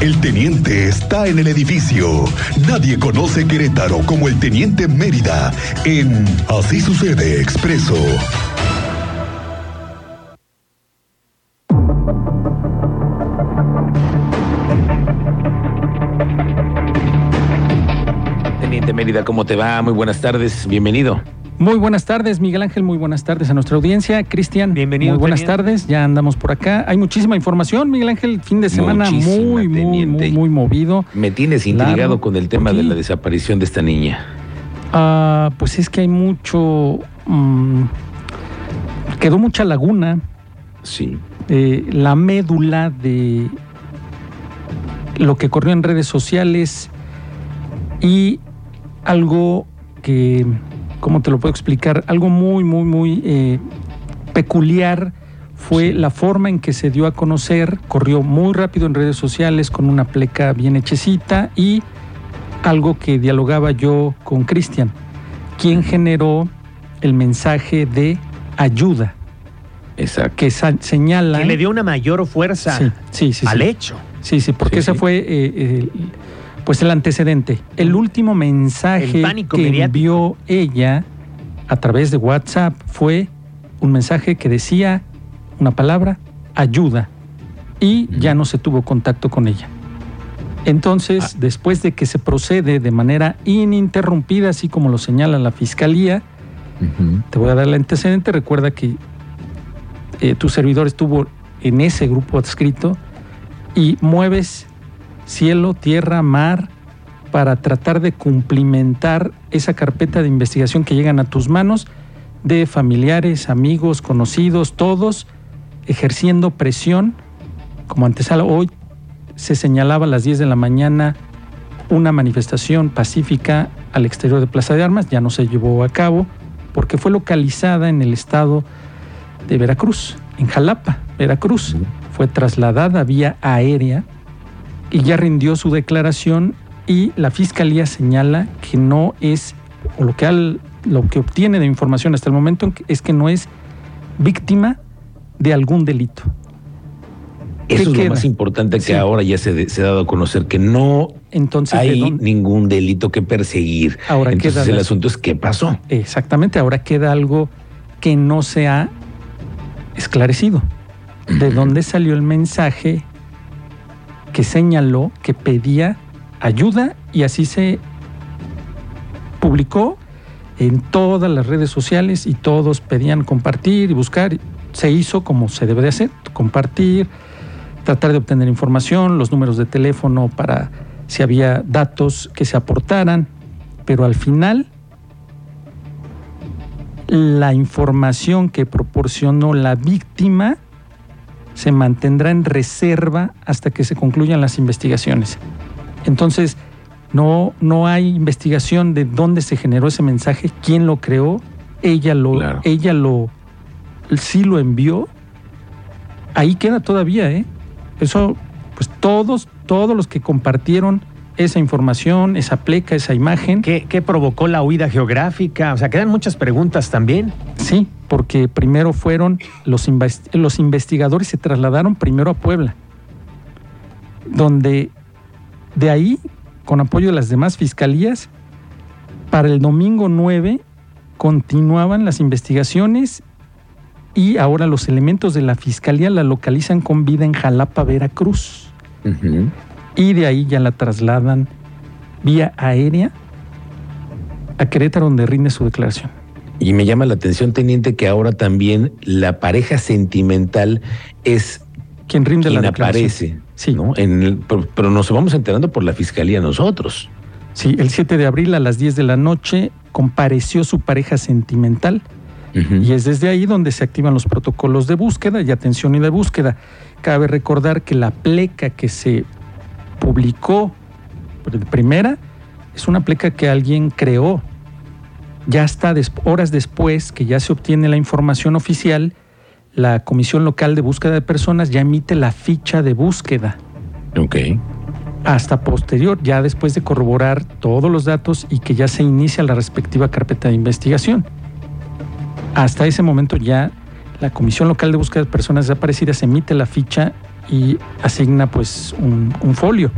El teniente está en el edificio. Nadie conoce Querétaro como el teniente Mérida en Así sucede expreso. Teniente Mérida, ¿cómo te va? Muy buenas tardes, bienvenido. Muy buenas tardes, Miguel Ángel, muy buenas tardes a nuestra audiencia. Cristian, Bienvenido, Muy buenas teniente. tardes, ya andamos por acá. Hay muchísima información, Miguel Ángel, fin de semana muy, muy, muy, muy movido. Me tienes intrigado con el tema ¿por de la desaparición de esta niña. Ah, pues es que hay mucho... mm, quedó mucha laguna, Sí. eh, la médula de lo que corrió en redes sociales y algo que, ¿cómo te lo puedo explicar? Algo muy, muy, muy eh, peculiar fue la forma en que se dio a conocer, corrió muy rápido en redes sociales con una pleca bien hechecita y algo que dialogaba yo con Cristian, quien generó el mensaje de ayuda, Exacto. que señala... que le dio una mayor fuerza Sí, sí, sí, al hecho. Sí, sí, porque sí. fue eh, pues el antecedente. El último mensaje El que mediático. envió ella a través de WhatsApp fue un mensaje que decía una palabra, ayuda, y ya no se tuvo contacto con ella. Entonces, Ah. después de que se procede de manera ininterrumpida, así como lo señala la Fiscalía, te voy a dar el antecedente. Recuerda que eh, tu servidor estuvo en ese grupo adscrito y mueves cielo, tierra, mar para tratar de cumplimentar esa carpeta de investigación que llegan a tus manos de familiares, amigos, conocidos, todos ejerciendo presión. Como antesala, hoy se señalaba a las 10 de la mañana una manifestación pacífica al exterior de Plaza de Armas, ya no se llevó a cabo porque fue localizada en el estado de Veracruz, en Jalapa, Veracruz. Fue trasladada vía aérea y ya rindió su declaración y la fiscalía señala que no es, o lo que, al- lo que obtiene de información hasta el momento es que no es víctima de algún delito. ¿Qué Eso es lo más importante que Sí. ahora ya se, se ha dado a conocer, que no Entonces, ¿de hay ningún delito que perseguir. Ahora Entonces queda el la- asunto es qué pasó. Exactamente, ahora queda algo que no se ha esclarecido. ¿De dónde salió el mensaje que señaló que pedía ayuda y así se publicó en todas las redes sociales y todos pedían compartir y buscar. Se hizo como se debe de hacer, compartir, tratar de obtener información, los números de teléfono para si había datos que se aportaran, pero al final la información que proporcionó la víctima se mantendrá en reserva hasta que se concluyan las investigaciones. Entonces, no, no hay investigación de dónde se generó ese mensaje, quién lo creó, ella lo, Claro. ella lo, sí lo envió. Ahí queda todavía, ¿eh? Eso, pues todos, todos los que compartieron esa información, esa pleca, esa imagen, ¿Qué, qué provocó la huida geográfica? O sea, quedan muchas preguntas también. Sí, porque primero fueron los, los investigadores se trasladaron primero a Puebla, donde de ahí, con apoyo de las demás fiscalías, para el domingo 9 continuaban las investigaciones y ahora los elementos de la fiscalía la localizan con vida en Jalapa, Veracruz, y de ahí ya la trasladan vía aérea a Querétaro, donde rinde su declaración. Y me llama la atención, teniente, que ahora también la pareja sentimental es Quien rinde quien la aparece. Sí. ¿no? En el- pero, pero nos vamos enterando por la fiscalía nosotros. Sí, el 7 de abril a las 10 de la noche compareció su pareja sentimental y es desde ahí donde se activan los protocolos de búsqueda y atención y de búsqueda. Cabe recordar que la pleca que se publicó primera es una pleca que alguien creó. Ya está des- horas después que ya se obtiene la información oficial, la Comisión Local de Búsqueda de Personas ya emite la ficha de búsqueda. Ok. hasta posterior, ya después de corroborar todos los datos y que ya se inicia la respectiva carpeta de investigación. Hasta ese momento ya la Comisión Local de Búsqueda de Personas Desaparecidas emite la ficha y asigna pues un, un folio.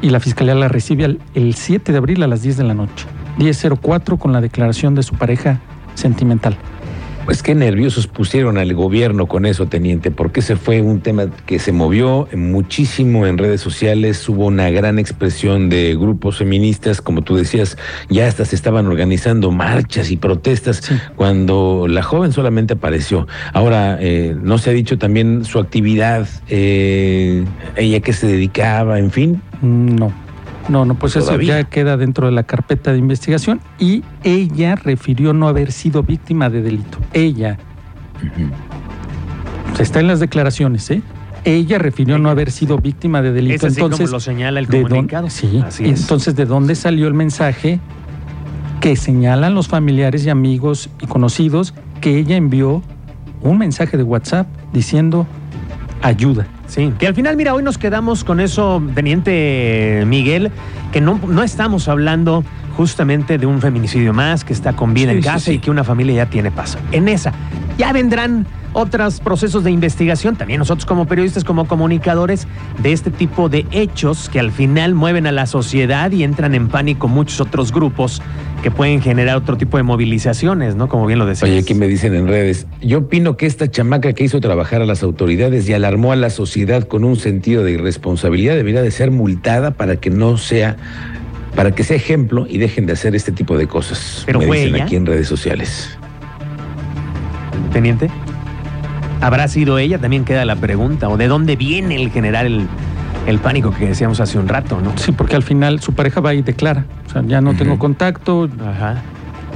Y la fiscalía la recibe el, el 7 de abril a las 10 de la noche. 10.04 con la declaración de su pareja sentimental. Pues qué nerviosos pusieron al gobierno con eso, teniente, porque ese fue un tema que se movió muchísimo en redes sociales, hubo una gran expresión de grupos feministas, como tú decías, ya hasta se estaban organizando marchas y protestas Sí. cuando la joven solamente apareció. Ahora, eh, no se ha dicho también su actividad, eh, ella que se dedicaba, en fin. No, no, no, pues eso ya queda dentro de la carpeta de investigación y ella refirió no haber sido víctima de delito. Ella, está en las declaraciones, ¿eh? Ella refirió no haber sido víctima de delito. Es así entonces, como lo señala el ¿de dónde- comunicado. sí, Así es. entonces, ¿de dónde salió el mensaje que señalan los familiares y amigos y conocidos que ella envió un mensaje de WhatsApp diciendo ayuda? Sí, que al final, mira, hoy nos quedamos con eso, Teniente Miguel, que no, no estamos hablando justamente de un feminicidio más que está con vida Sí, en sí, casa sí. y que una familia ya tiene paso. En esa, ya vendrán otros procesos de investigación, también nosotros como periodistas, como comunicadores, de este tipo de hechos que al final mueven a la sociedad y entran en pánico muchos otros grupos que pueden generar otro tipo de movilizaciones, ¿no? Como bien lo decías. Oye, aquí me dicen en redes, yo opino que esta chamaca que hizo trabajar a las autoridades y alarmó a la sociedad con un sentido de irresponsabilidad debería de ser multada para que no sea, para que sea ejemplo y dejen de hacer este tipo de cosas. Pero me dicen ella. aquí en redes sociales. Teniente. ¿Habrá sido ella? También queda la pregunta. ¿O de dónde viene el generar el, el pánico que decíamos hace un rato, no? Sí, porque al final su pareja va y declara. O sea, ya no tengo contacto, Ajá.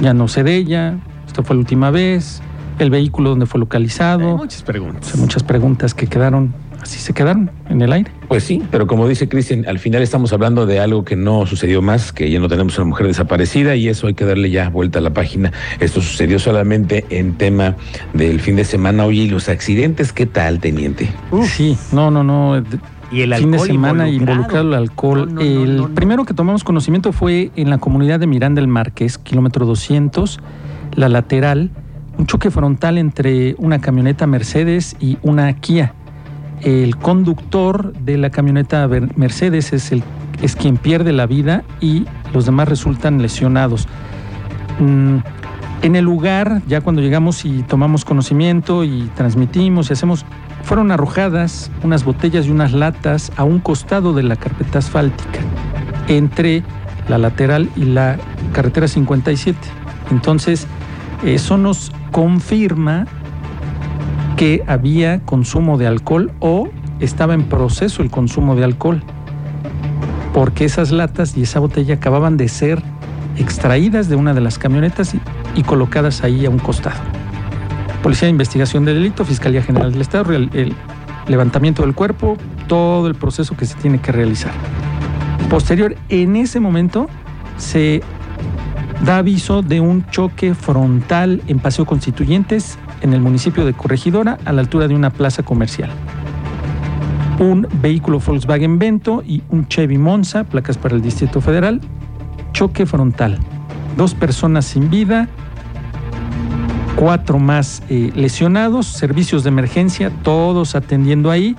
ya no sé de ella, esta fue la última vez, el vehículo donde fue Hay localizado. muchas O preguntas. sea, muchas preguntas que quedaron, así se quedaron en el aire. Pues sí, pero como dice Cristian, al final estamos hablando de algo que no sucedió más, que ya no tenemos una mujer desaparecida y eso hay que darle ya vuelta a la página. Esto sucedió solamente en tema del fin de semana. Oye, ¿y los accidentes qué tal, teniente? Uf. Sí, no, no, no. Y el fin de semana involucrado. involucrado el alcohol. No, no, no, el no, no. primero que tomamos conocimiento fue en la comunidad de Miranda del Márquez, kilómetro 200, la lateral, un choque frontal entre una camioneta Mercedes y una Kia. El conductor de la camioneta Mercedes es, el, es quien pierde la vida y los demás resultan lesionados. Mm, en el lugar, ya cuando llegamos y tomamos conocimiento y transmitimos y hacemos, fueron arrojadas unas botellas y unas latas a un costado de la carpeta asfáltica, entre la lateral y la carretera 57. Entonces, eso nos confirma que había consumo de alcohol o estaba en proceso el consumo de alcohol, porque esas latas y esa botella acababan de ser extraídas de una de las camionetas y, colocadas ahí a un costado. Policía de Investigación de Delito, Fiscalía General del Estado, el, el levantamiento del cuerpo, todo el proceso que se tiene que realizar. Posterior, en ese momento se da aviso de un choque frontal en Paseo Constituyentes en el municipio de Corregidora a la altura de una plaza comercial. Un vehículo Volkswagen Vento y un Chevy Monza, placas para el Distrito Federal, choque frontal. Dos personas sin vida, cuatro más eh, lesionados, servicios de emergencia, todos atendiendo ahí.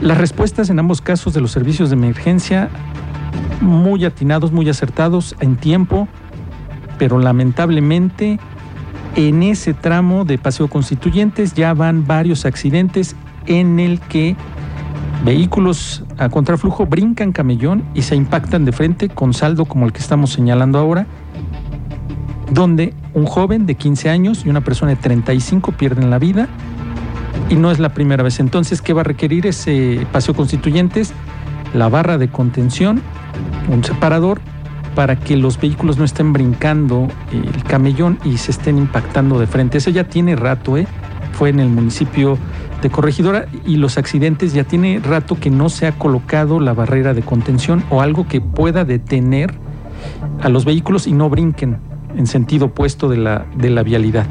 Las respuestas en ambos casos de los servicios de emergencia muy atinados, muy acertados en tiempo, pero lamentablemente en ese tramo de Paseo Constituyentes ya van varios accidentes en el que vehículos a contraflujo brincan camellón y se impactan de frente con saldo como el que estamos señalando ahora, donde un joven de 15 años y una persona de 35 pierden la vida y no es la primera vez. Entonces, ¿qué va a requerir ese Paseo Constituyentes? La barra de contención, un separador para que los vehículos no estén brincando el camellón y se estén impactando de frente. Eso ya tiene rato, ¿eh? Fue en el municipio de Corregidora y los accidentes ya tiene rato que no se ha colocado la barrera de contención o algo que pueda detener a los vehículos y no brinquen en sentido opuesto de la, de la vialidad.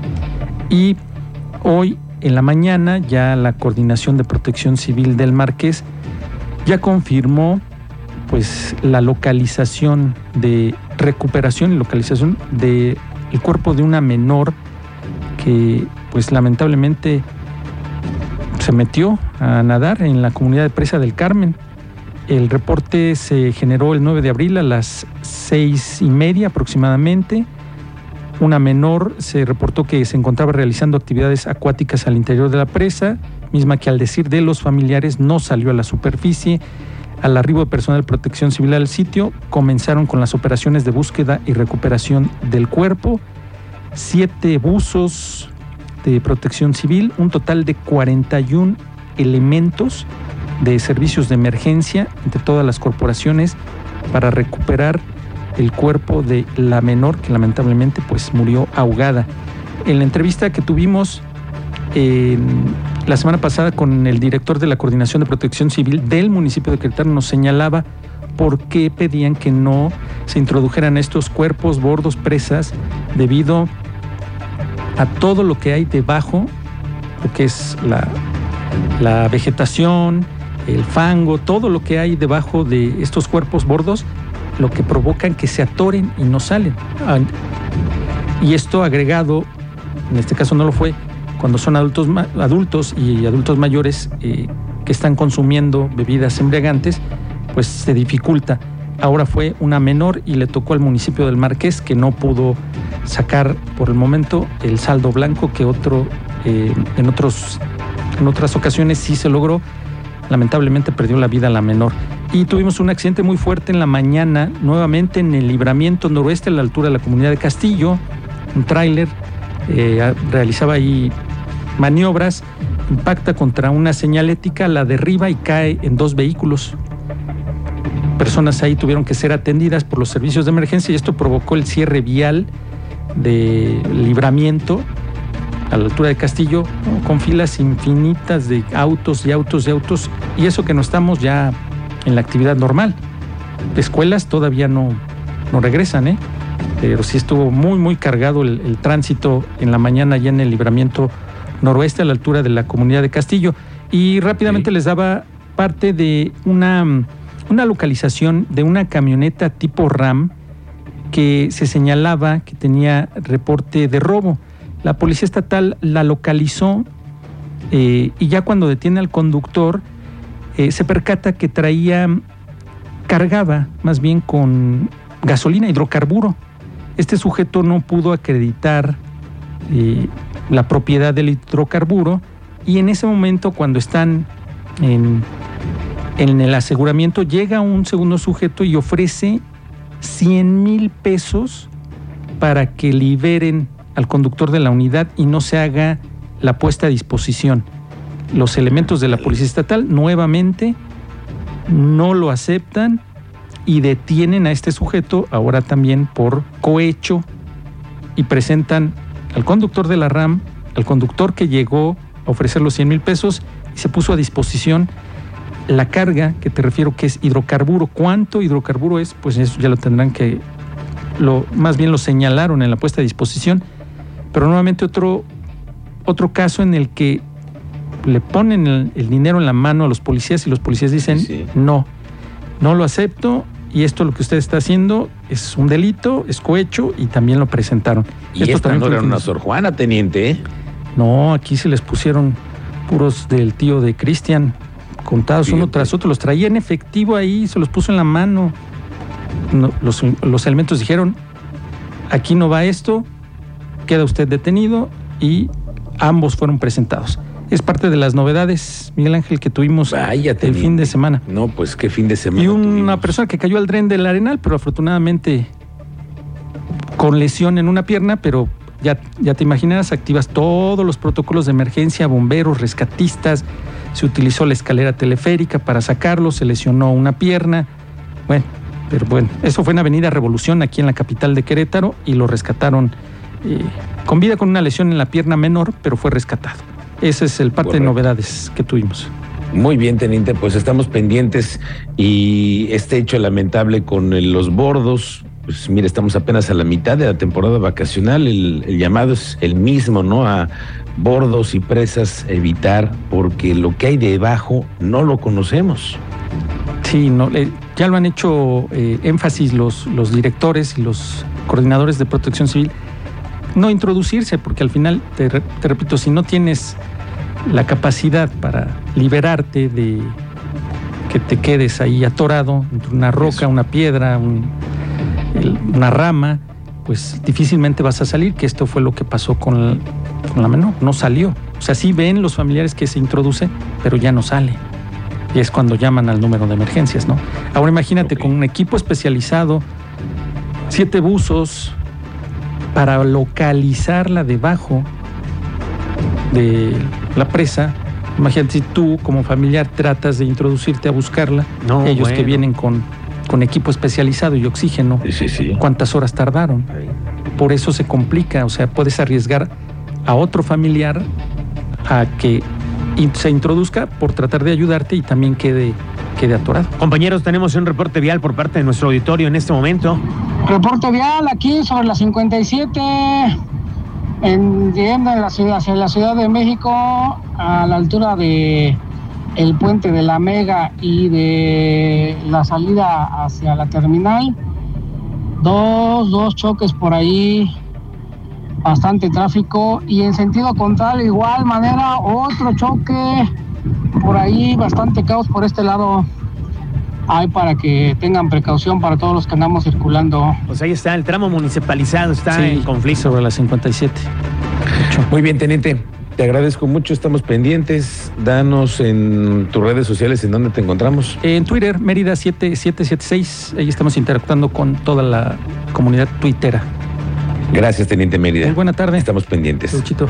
Y hoy en la mañana ya la Coordinación de Protección Civil del Marqués ya confirmó pues la localización de recuperación y localización del cuerpo de una menor que pues lamentablemente se metió a nadar en la comunidad de Presa del Carmen. El reporte se generó el 9 de abril a las seis y media aproximadamente. Una menor se reportó que se encontraba realizando actividades acuáticas al interior de la presa, misma que al decir de los familiares no salió a la superficie. Al arribo de personal de protección civil al sitio, comenzaron con las operaciones de búsqueda y recuperación del cuerpo. Siete buzos de protección civil, un total de 41 elementos de servicios de emergencia entre todas las corporaciones para recuperar el cuerpo de la menor que lamentablemente pues murió ahogada. En la entrevista que tuvimos la semana pasada con el director de la Coordinación de Protección Civil del municipio de Querétaro nos señalaba por qué pedían que no se introdujeran estos cuerpos, bordos, presas, debido a todo lo que hay debajo, lo que es la, vegetación, el fango, todo lo que hay debajo de estos cuerpos bordos, lo que provocan que se atoren y no salen. Y esto agregado, en este caso no lo fue, cuando son adultos, adultos y adultos mayores eh, que están consumiendo bebidas embriagantes, pues se dificulta. Ahora fue una menor y le tocó al municipio del Marqués que no pudo sacar por el momento el saldo blanco que otro eh, en otros en otras ocasiones sí se logró. Lamentablemente perdió la vida la menor. Y tuvimos un accidente muy fuerte en la mañana, nuevamente en el libramiento noroeste a la altura de la comunidad de Castillo. Un tráiler eh, realizaba ahí maniobras, impacta contra una señalética, la derriba y cae en dos vehículos. Personas ahí tuvieron que ser atendidas por los servicios de emergencia y esto provocó el cierre vial de libramiento a la altura de Castillo, con filas infinitas de autos y autos y autos, y eso que no estamos ya en la actividad normal. Escuelas todavía no, no regresan, ¿eh? pero sí estuvo muy, muy cargado el, el tránsito en la mañana ya en el libramiento noroeste a la altura de la comunidad de Castillo. Y rápidamente les daba parte de una, una localización de una camioneta tipo RAM que se señalaba que tenía reporte de robo. La policía estatal la localizó eh, y ya cuando detiene al conductor eh, se percata que traía, cargaba más bien con gasolina, hidrocarburo. Este sujeto no pudo acreditar eh, la propiedad del hidrocarburo y en ese momento cuando están en, en el aseguramiento llega un segundo sujeto y ofrece 100 mil pesos para que liberen al conductor de la unidad y no se haga la puesta a disposición. Los elementos de la Policía Estatal nuevamente no lo aceptan y detienen a este sujeto ahora también por cohecho y presentan al conductor de la RAM, al conductor que llegó a ofrecer los 100 mil pesos y se puso a disposición la carga, que te refiero que es hidrocarburo. ¿Cuánto hidrocarburo es? Pues eso ya lo tendrán que, lo, más bien lo señalaron en la puesta a disposición. Pero nuevamente otro, otro caso en el que le ponen el, dinero en la mano a los policías y los policías dicen, no, no lo acepto y esto lo que usted está haciendo es un delito, es cohecho y también lo presentaron. Y esto también no era una Sor Juana, teniente. ¿eh? No, aquí se les pusieron puros del tío de Cristian, contados uno tras otro. Los traía en efectivo ahí, se los puso en la mano. los, los elementos dijeron, aquí no va esto, queda usted detenido y ambos fueron presentados es parte de las novedades, Miguel Ángel, que tuvimos el fin de semana. No, pues qué fin de semana. Y una persona que cayó al tren del Arenal, pero afortunadamente con lesión en una pierna, pero ya, ya te imaginas, activas todos los protocolos de emergencia, bomberos, rescatistas, se utilizó la escalera teleférica para sacarlo, se lesionó una pierna. Bueno, pero bueno, eso fue en Avenida Revolución, aquí en la capital de Querétaro, y lo rescataron eh, con vida con una lesión en la pierna menor, pero fue rescatado. Ese es el parte de novedades que tuvimos. Muy bien, teniente, pues estamos pendientes y este hecho lamentable con los bordos, pues mire, estamos apenas a la mitad de la temporada vacacional, el, llamado es el mismo, ¿no? A bordos y presas evitar, porque lo que hay debajo no lo conocemos. Sí, no, ya lo han hecho eh, énfasis los, los directores y los coordinadores de protección civil no introducirse, porque al final, te, repito, si no tienes la capacidad para liberarte de que te quedes ahí atorado entre una roca, una piedra, una rama, pues difícilmente vas a salir, que esto fue lo que pasó con, la menor, no salió. O sea, sí ven los familiares que se introduce, pero ya no sale. Y es cuando llaman al número de emergencias, ¿no? Ahora imagínate con un equipo especializado, siete buzos, para localizarla debajo de la presa. Imagínate si tú como familiar tratas de introducirte a buscarla, ellos que vienen con, con equipo especializado y oxígeno, ¿cuántas horas tardaron? Por eso se complica, o sea, puedes arriesgar a otro familiar a que se introduzca por tratar de ayudarte y también quede, quede atorado. Compañeros, tenemos un reporte vial por parte de nuestro auditorio en este momento. Reporte vial aquí sobre la 57 en, en la ciudad, hacia la Ciudad de México, a la altura de el puente de la Mega y de la salida hacia la terminal, dos, dos choques por ahí, bastante tráfico y en sentido contrario, igual manera, otro choque por ahí, bastante caos por este lado hay para que tengan precaución para todos los que andamos circulando. Pues ahí está, el tramo municipalizado está en conflicto. Sobre la 57. Muy bien, teniente. Te agradezco mucho, estamos pendientes. Danos en tus redes sociales en dónde te encontramos. En Twitter, Mérida 7776. Ahí estamos interactuando con toda la comunidad tuitera. Gracias, Teniente Mérida. Muy buena tarde. Estamos pendientes. Luchito.